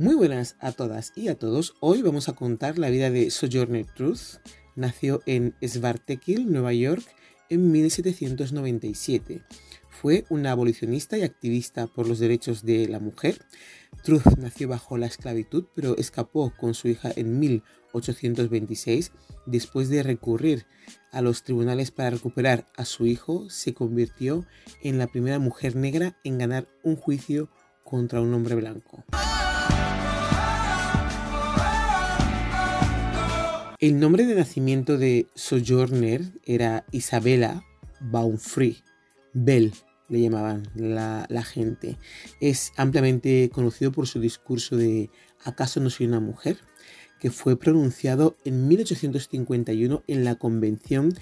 Muy buenas a todas y a todos. Hoy vamos a contar la vida de Sojourner Truth. Nació en Svartekil, Nueva York, en 1797. Fue una abolicionista y activista por los derechos de la mujer. Truth nació bajo la esclavitud, pero escapó con su hija en 1826. Después de recurrir a los tribunales para recuperar a su hijo, se convirtió en la primera mujer negra en ganar un juicio contra un hombre blanco. El nombre de nacimiento de Sojourner era Isabella Baumfree. Bell le llamaban la, gente. Es ampliamente conocido por su discurso de ¿Acaso no soy una mujer? que fue pronunciado en 1851 en la Convención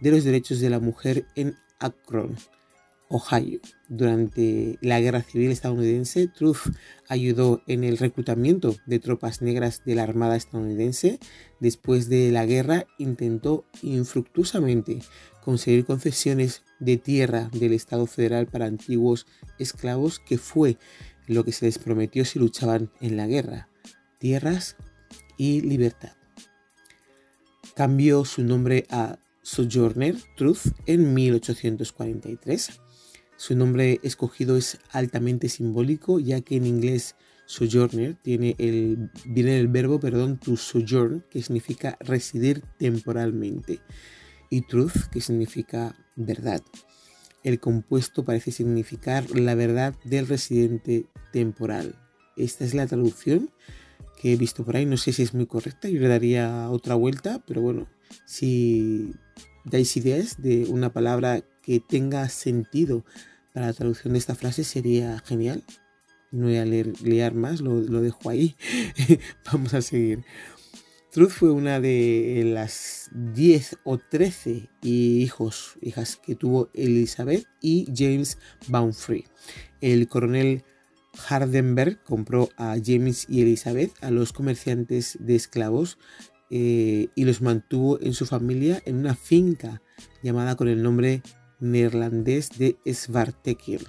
de los Derechos de la Mujer en Akron, Ohio. Durante la Guerra Civil estadounidense, Truth ayudó en el reclutamiento de tropas negras de la Armada estadounidense. Después de la guerra, intentó infructuosamente conseguir concesiones de tierra del Estado federal para antiguos esclavos, que fue lo que se les prometió si luchaban en la guerra. Tierras y libertad. Cambió su nombre a Sojourner Truth en 1843 su nombre escogido es altamente simbólico, ya que en inglés sojourner tiene el, viene del verbo perdón, to sojourn, que significa residir temporalmente, y truth, que significa verdad. El compuesto parece significar la verdad del residente temporal. Esta es la traducción que he visto por ahí. No sé si es muy correcta, yo le daría otra vuelta, pero bueno, si dais ideas de una palabra que tenga sentido para la traducción de esta frase sería genial. No voy a leer, más, lo, dejo ahí. Vamos a seguir. Truth fue una de las 10 o 13 hijos, hijas que tuvo Elizabeth y James Baumfree. El coronel Hardenberg compró a James y Elizabeth, a los comerciantes de esclavos, eh, y los mantuvo en su familia en una finca llamada con el nombre neerlandés de Svartekir,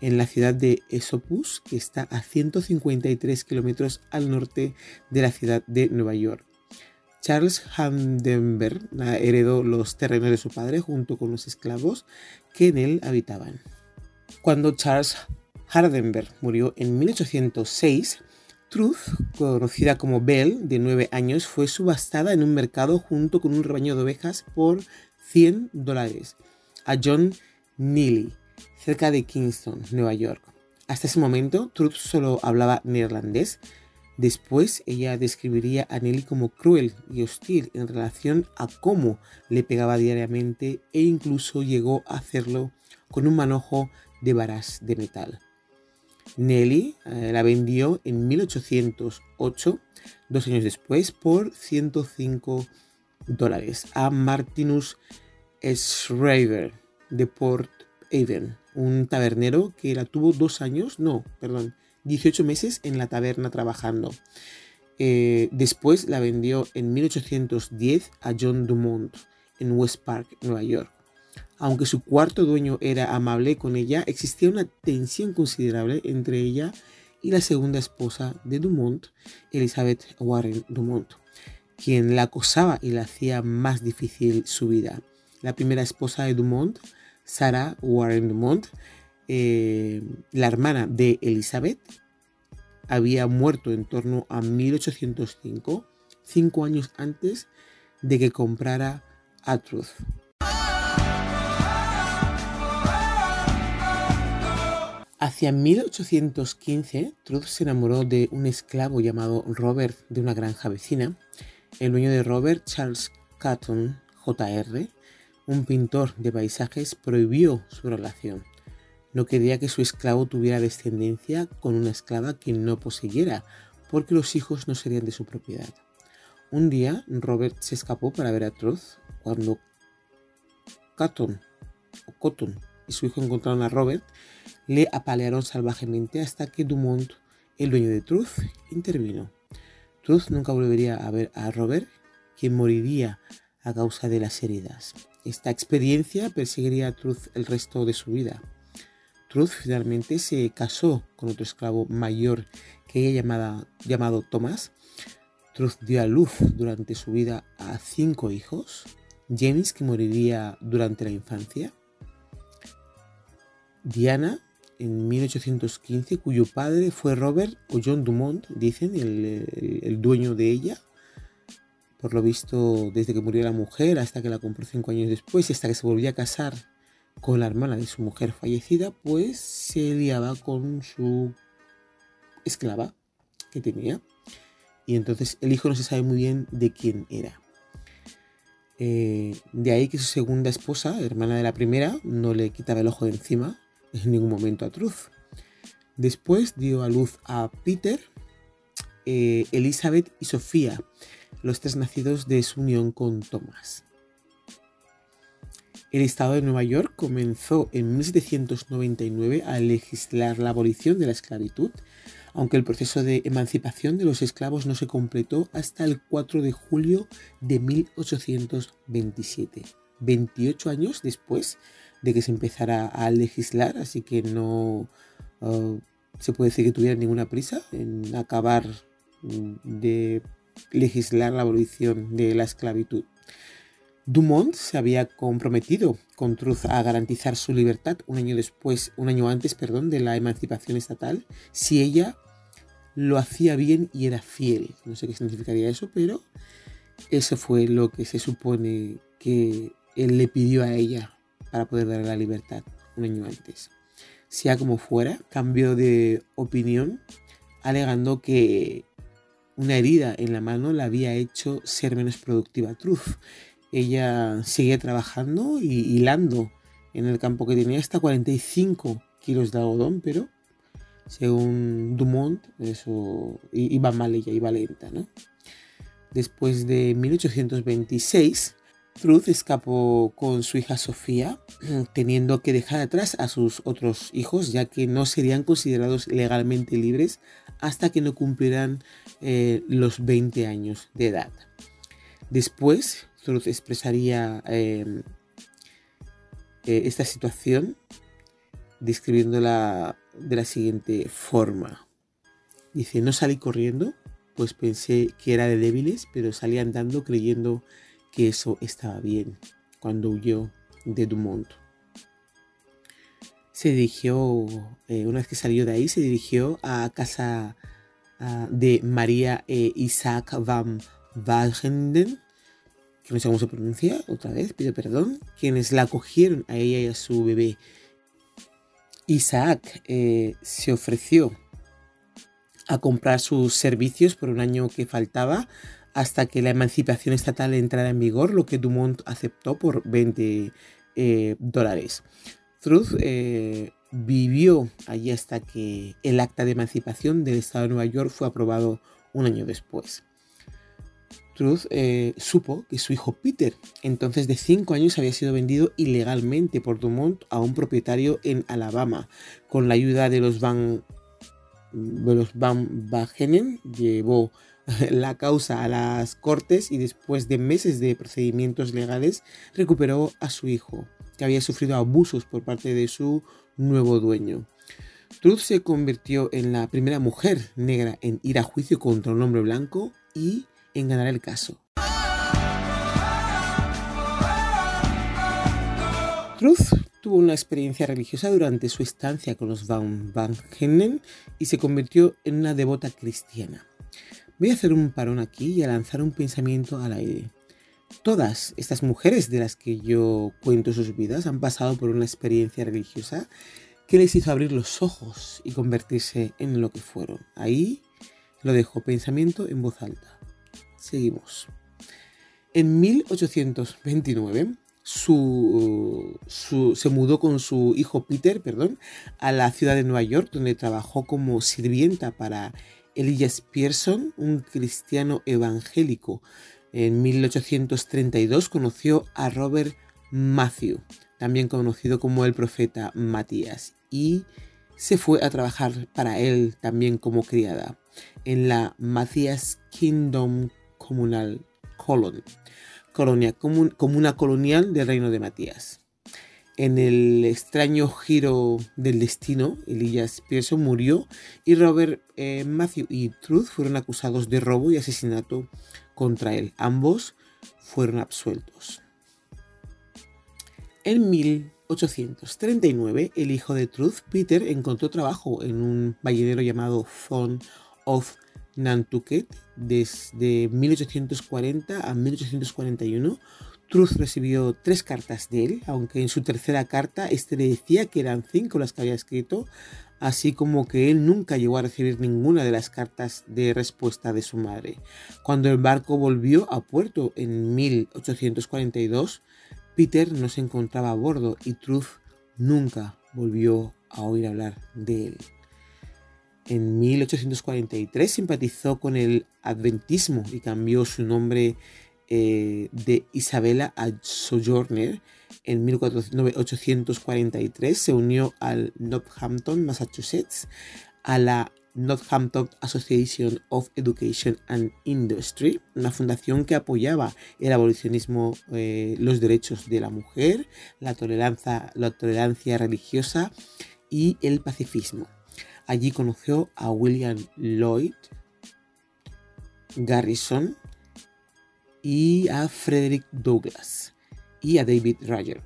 en la ciudad de Esopus, que está a 153 kilómetros al norte de la ciudad de Nueva York. Charles Handenberg heredó los terrenos de su padre junto con los esclavos que en él habitaban. Cuando Charles Hardenberg murió en 1806, Truth, conocida como Belle, de 9 años, fue subastada en un mercado junto con un rebaño de ovejas por 100 dólares a John Neely, cerca de Kingston, Nueva York. Hasta ese momento, Truth solo hablaba neerlandés. Después, ella describiría a Nelly como cruel y hostil en relación a cómo le pegaba diariamente e incluso llegó a hacerlo con un manojo de varas de metal. Nelly eh, la vendió en 1808, dos años después, por 105 dólares a Martinus Schreiber de Port Aven, un tabernero que la tuvo dos años, no, perdón, 18 meses en la taberna trabajando. Eh, después la vendió en 1810 a John Dumont en West Park, Nueva York. Aunque su cuarto dueño era amable con ella, existía una tensión considerable entre ella y la segunda esposa de Dumont, Elizabeth Warren Dumont, quien la acosaba y le hacía más difícil su vida. La primera esposa de Dumont Sarah Warren Dumont, eh, la hermana de Elizabeth, había muerto en torno a 1805, cinco años antes de que comprara a. Hacia 1815, Truth se enamoró de un esclavo llamado Robert de una granja vecina. El dueño de Robert, Charles Catton, Jr., un pintor de paisajes prohibió su relación. No quería que su esclavo tuviera descendencia con una esclava que no poseyera, porque los hijos no serían de su propiedad. Un día, Robert se escapó para ver a Truth. Cuando Cotton, o Cotton y su hijo encontraron a Robert, le apalearon salvajemente hasta que Dumont, el dueño de Truth, intervino. Truth nunca volvería a ver a Robert, quien moriría a causa de las heridas. Esta experiencia perseguiría a Truth el resto de su vida. Truth finalmente se casó con otro esclavo mayor que ella llamada, llamado Thomas. Truth dio a luz durante su vida a cinco hijos. James, que moriría durante la infancia. Diana, en 1815, cuyo padre fue Robert o John Dumont, dicen, el, dueño de ella. Por lo visto, desde que murió la mujer hasta que la compró cinco años después y hasta que se volvió a casar con la hermana de su mujer fallecida, pues se liaba con su esclava que tenía. Y entonces el hijo no se sabe muy bien de quién era. Eh, de ahí que su segunda esposa, hermana de la primera, no le quitaba el ojo de encima en ningún momento a Truth. Después dio a luz a Peter, eh, Elizabeth y Sofía, los tres nacidos de su unión con Thomas. El Estado de Nueva York comenzó en 1799 a legislar la abolición de la esclavitud, aunque el proceso de emancipación de los esclavos no se completó hasta el 4 de julio de 1827, 28 años después de que se empezara a legislar, así que no uh, se puede decir que tuviera ninguna prisa en acabar mm, de legislar la abolición de la esclavitud. Dumont se había comprometido con Truth a garantizar su libertad un año después, un año antes, perdón, de la emancipación estatal, si ella lo hacía bien y era fiel. No sé qué significaría eso, pero eso fue lo que se supone que él le pidió a ella para poder darle la libertad un año antes. Sea como fuera, cambió de opinión alegando que una herida en la mano la había hecho ser menos productiva. Truth. Ella seguía trabajando y hilando en el campo que tenía hasta 45 kilos de algodón, pero según Dumont, eso iba mal ella, iba lenta, ¿no? Después de 1826, Truth escapó con su hija Sofía, teniendo que dejar atrás a sus otros hijos, ya que no serían considerados legalmente libres hasta que no cumplieran eh, los 20 años de edad. Después, Truth expresaría em, eh, esta situación describiéndola de la siguiente forma. Dice, no salí corriendo, pues pensé que era de débiles, pero salí andando creyendo que eso estaba bien cuando huyó de Dumont. Se dirigió, eh, una vez que salió de ahí, se dirigió a casa de María e Isaac van Wagenden, que no sé cómo se pronuncia, otra vez, pido perdón, quienes la acogieron a ella y a su bebé. Isaac eh, se ofreció a comprar sus servicios por un año que faltaba hasta que la emancipación estatal entrara en vigor, lo que Dumont aceptó por 20 eh, dólares. Truth eh, vivió allí hasta que el acta de emancipación del estado de Nueva York fue aprobado un año después. Truth eh, supo que su hijo Peter, entonces de 5 años, había sido vendido ilegalmente por Dumont a un propietario en Alabama. Con la ayuda de los Van, los Van Bagenen, llevó la causa a las cortes y después de meses de procedimientos legales recuperó a su hijo, que había sufrido abusos por parte de su nuevo dueño. Truth se convirtió en la primera mujer negra en ir a juicio contra un hombre blanco y en ganar el caso. Truth tuvo una experiencia religiosa durante su estancia con los Van Van y se convirtió en una devota cristiana. Voy a hacer un parón aquí y a lanzar un pensamiento al aire. Todas estas mujeres de las que yo cuento sus vidas han pasado por una experiencia religiosa que les hizo abrir los ojos y convertirse en lo que fueron. Ahí lo dejo pensamiento en voz alta. Seguimos. En 1829 se mudó con su hijo Peter perdón, a la ciudad de Nueva York, donde trabajó como sirvienta para Elias Pearson, un cristiano evangélico. En 1832 conoció a Robert Matthew, también conocido como el profeta Matías, y se fue a trabajar para él también como criada en la Matías Kingdom Comunal Colony, colonia, comuna colonial del reino de Matías. En el extraño giro del destino, Elias Pearson murió y Robert eh, Matthew y Truth fueron acusados de robo y asesinato contra él. Ambos fueron absueltos. En 1839, el hijo de Truth, Peter, encontró trabajo en un ballenero llamado Fond of Nantucket desde 1840 a 1841 Truth recibió tres cartas de él, aunque en su tercera carta este le decía que eran cinco las que había escrito, así como que él nunca llegó a recibir ninguna de las cartas de respuesta de su madre. Cuando el barco volvió a puerto en 1842, Peter no se encontraba a bordo y Truth nunca volvió a oír hablar de él. En 1843 simpatizó con el adventismo y cambió su nombre eh, de Isabella a Sojourner en 1843 se unió al Northampton, Massachusetts, a la Northampton Association of Education and Industry, una fundación que apoyaba el abolicionismo, eh, los derechos de la mujer, la tolerancia, la tolerancia religiosa y el pacifismo. Allí conoció a William Lloyd Garrison, y a Frederick Douglass y a David Ryder.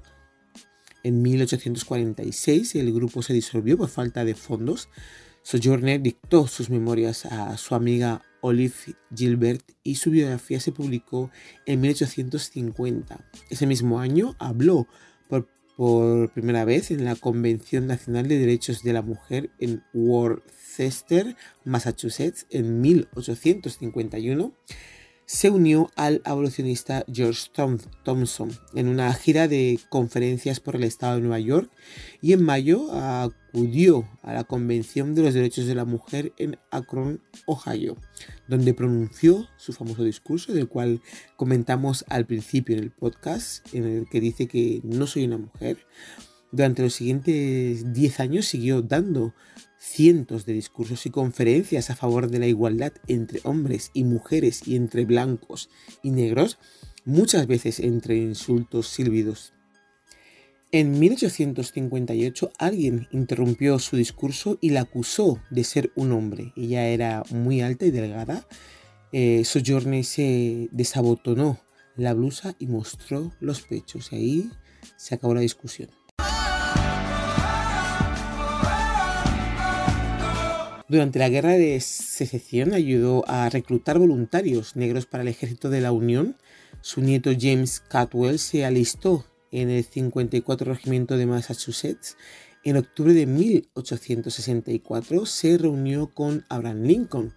En 1846 el grupo se disolvió por falta de fondos. Sojourner dictó sus memorias a su amiga Olive Gilbert y su biografía se publicó en 1850. Ese mismo año habló por, por primera vez en la Convención Nacional de Derechos de la Mujer en Worcester, Massachusetts, en 1851 se unió al abolicionista George Thompson en una gira de conferencias por el estado de Nueva York y en mayo acudió a la Convención de los Derechos de la Mujer en Akron, Ohio, donde pronunció su famoso discurso del cual comentamos al principio en el podcast, en el que dice que no soy una mujer. Durante los siguientes 10 años siguió dando cientos de discursos y conferencias a favor de la igualdad entre hombres y mujeres y entre blancos y negros, muchas veces entre insultos silbidos. En 1858 alguien interrumpió su discurso y la acusó de ser un hombre. Ella era muy alta y delgada. Eh, Sojourner se desabotonó la blusa y mostró los pechos. Y ahí se acabó la discusión. Durante la Guerra de Secesión ayudó a reclutar voluntarios negros para el ejército de la Unión. Su nieto James Catwell se alistó en el 54 Regimiento de Massachusetts. En octubre de 1864 se reunió con Abraham Lincoln.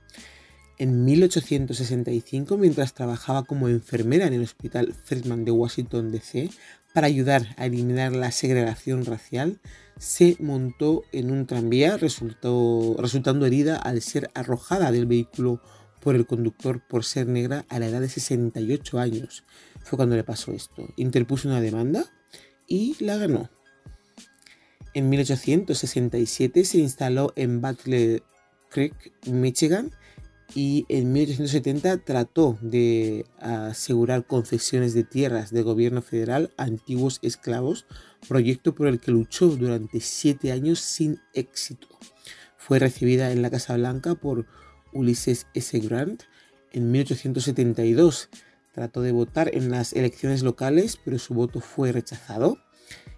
En 1865, mientras trabajaba como enfermera en el Hospital Friedman de Washington, D.C., para ayudar a eliminar la segregación racial, se montó en un tranvía, resultando herida al ser arrojada del vehículo por el conductor por ser negra a la edad de 68 años. Fue cuando le pasó esto. Interpuso una demanda y la ganó. En 1867 se instaló en Butler Creek, Michigan, y en 1870 trató de asegurar concesiones de tierras del gobierno federal a antiguos esclavos, proyecto por el que luchó durante siete años sin éxito. Fue recibida en la Casa Blanca por Ulysses S. Grant en 1872. Trató de votar en las elecciones locales, pero su voto fue rechazado.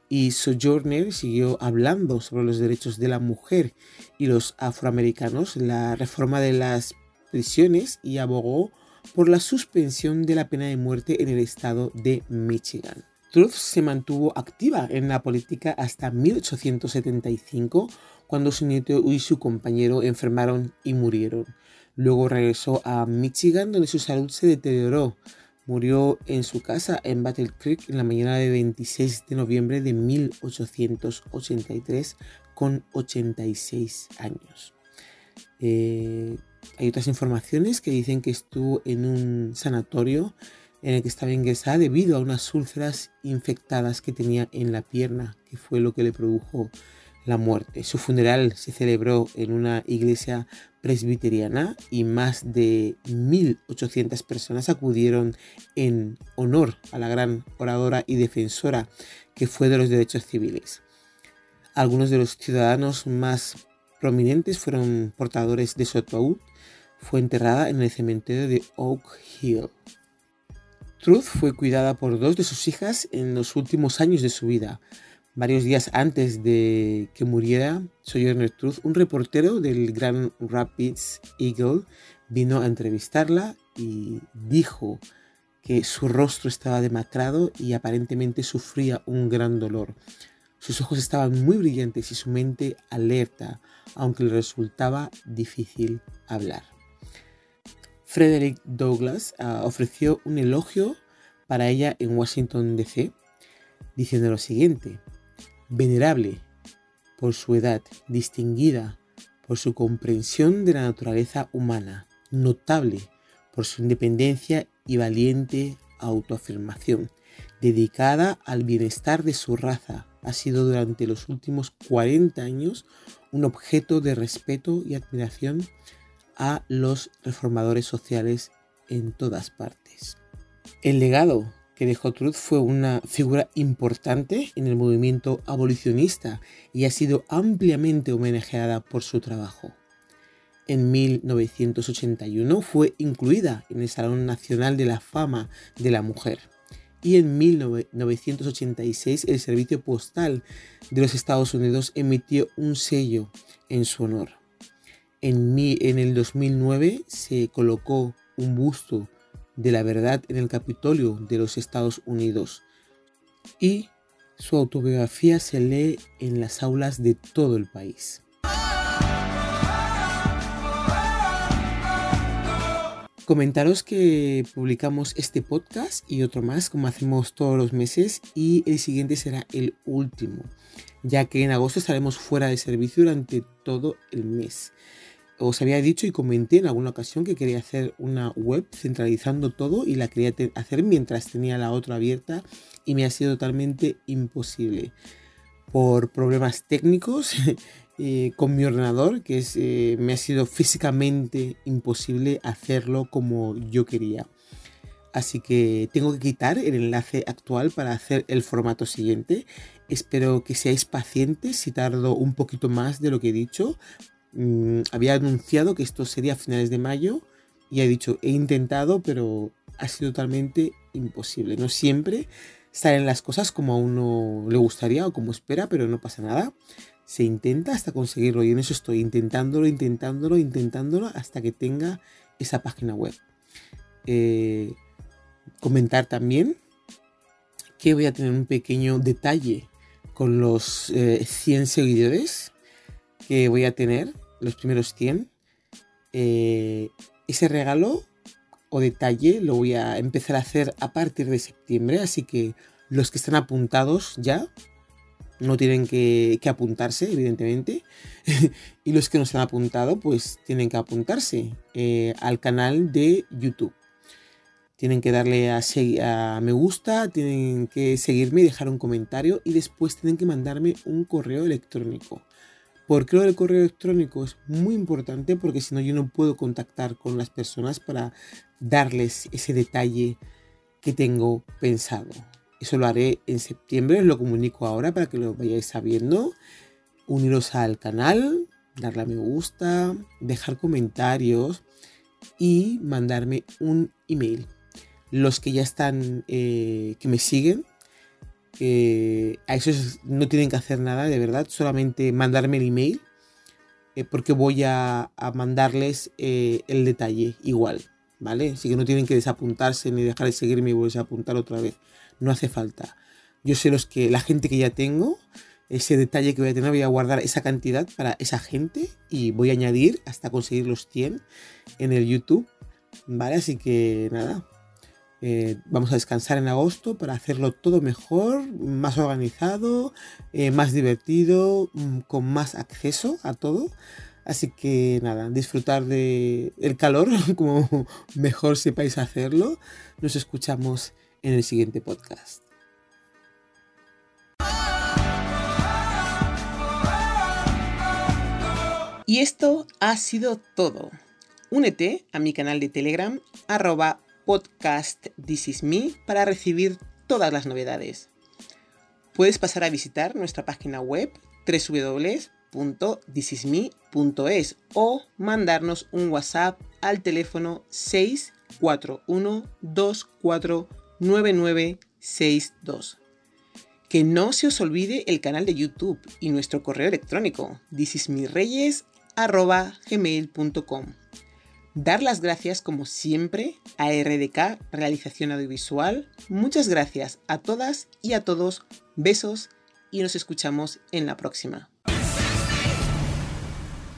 Y Sojourner siguió hablando sobre los derechos de la mujer y los afroamericanos, la reforma de las prisiones y abogó por la suspensión de la pena de muerte en el estado de Michigan. Truth se mantuvo activa en la política hasta 1875, cuando su nieto y su compañero enfermaron y murieron. Luego regresó a Michigan, donde su salud se deterioró. Murió en su casa en Battle Creek en la mañana de 26 de noviembre de 1883 con 86 años. Eh, hay otras informaciones que dicen que estuvo en un sanatorio en el que estaba ingresada debido a unas úlceras infectadas que tenía en la pierna, que fue lo que le produjo la muerte. Su funeral se celebró en una iglesia presbiteriana y más de 1.800 personas acudieron en honor a la gran oradora y defensora que fue de los derechos civiles. Algunos de los ciudadanos más prominentes fueron portadores de su ataúd. Fue enterrada en el cementerio de Oak Hill. Truth fue cuidada por dos de sus hijas en los últimos años de su vida. Varios días antes de que muriera Sojourner Truth, un reportero del Grand Rapids Eagle vino a entrevistarla y dijo que su rostro estaba demacrado y aparentemente sufría un gran dolor. Sus ojos estaban muy brillantes y su mente alerta, aunque le resultaba difícil hablar. Frederick Douglass uh, ofreció un elogio para ella en Washington, D.C., diciendo lo siguiente, venerable por su edad, distinguida por su comprensión de la naturaleza humana, notable por su independencia y valiente autoafirmación, dedicada al bienestar de su raza, ha sido durante los últimos 40 años un objeto de respeto y admiración a los reformadores sociales en todas partes. El legado que dejó Truth fue una figura importante en el movimiento abolicionista y ha sido ampliamente homenajeada por su trabajo. En 1981 fue incluida en el Salón Nacional de la Fama de la Mujer y en 1986 el Servicio Postal de los Estados Unidos emitió un sello en su honor. En, en el 2009 se colocó un busto de la verdad en el Capitolio de los Estados Unidos y su autobiografía se lee en las aulas de todo el país. Comentaros que publicamos este podcast y otro más como hacemos todos los meses y el siguiente será el último, ya que en agosto estaremos fuera de servicio durante todo el mes. Os había dicho y comenté en alguna ocasión que quería hacer una web centralizando todo y la quería hacer mientras tenía la otra abierta y me ha sido totalmente imposible. Por problemas técnicos eh, con mi ordenador que eh, me ha sido físicamente imposible hacerlo como yo quería. Así que tengo que quitar el enlace actual para hacer el formato siguiente. Espero que seáis pacientes si tardo un poquito más de lo que he dicho, Mm, había anunciado que esto sería a finales de mayo y ha dicho, he intentado, pero ha sido totalmente imposible. No siempre salen las cosas como a uno le gustaría o como espera, pero no pasa nada. Se intenta hasta conseguirlo y en eso estoy intentándolo, intentándolo, intentándolo hasta que tenga esa página web. Eh, comentar también que voy a tener un pequeño detalle con los 100 eh, seguidores que voy a tener, los primeros 100, eh, ese regalo o detalle lo voy a empezar a hacer a partir de septiembre, así que los que están apuntados ya no tienen que, apuntarse, evidentemente, y los que no se han apuntado, pues tienen que apuntarse eh, al canal de YouTube. Tienen que darle a, a me gusta, tienen que seguirme y dejar un comentario y después tienen que mandarme un correo electrónico. Porque lo del correo electrónico es muy importante porque si no yo no puedo contactar con las personas para darles ese detalle que tengo pensado. Eso lo haré en septiembre, os lo comunico ahora para que lo vayáis sabiendo. Uniros al canal, darle a me gusta, dejar comentarios y mandarme un email. Los que ya están, eh, que me siguen, a eso no tienen que hacer nada, de verdad, solamente mandarme el email, eh, porque voy a, mandarles eh, el detalle igual, ¿vale? Así que no tienen que desapuntarse ni dejar de seguirme y volverse a apuntar otra vez, no hace falta. Yo sé los que, la gente que ya tengo, ese detalle que voy a tener, voy a guardar esa cantidad para esa gente y voy a añadir hasta conseguir los 100 en el YouTube, ¿vale? Así que nada, eh, vamos a descansar en agosto para hacerlo todo mejor, más organizado, eh, más divertido, mm, con más acceso a todo. Así que nada, disfrutar del el calor como mejor sepáis hacerlo. Nos escuchamos en el siguiente podcast. Y esto ha sido todo. Únete a mi canal de Telegram arroba podcast para recibir todas las novedades. Puedes pasar a visitar nuestra página web www.thisisme.es o mandarnos un WhatsApp al teléfono 641249962. Que no se os olvide el canal de YouTube y nuestro correo electrónico thisismireyes.gmail.com Dar las gracias como siempre a RDK Realización Audiovisual. Muchas gracias a todas y a todos. Besos y nos escuchamos en la próxima.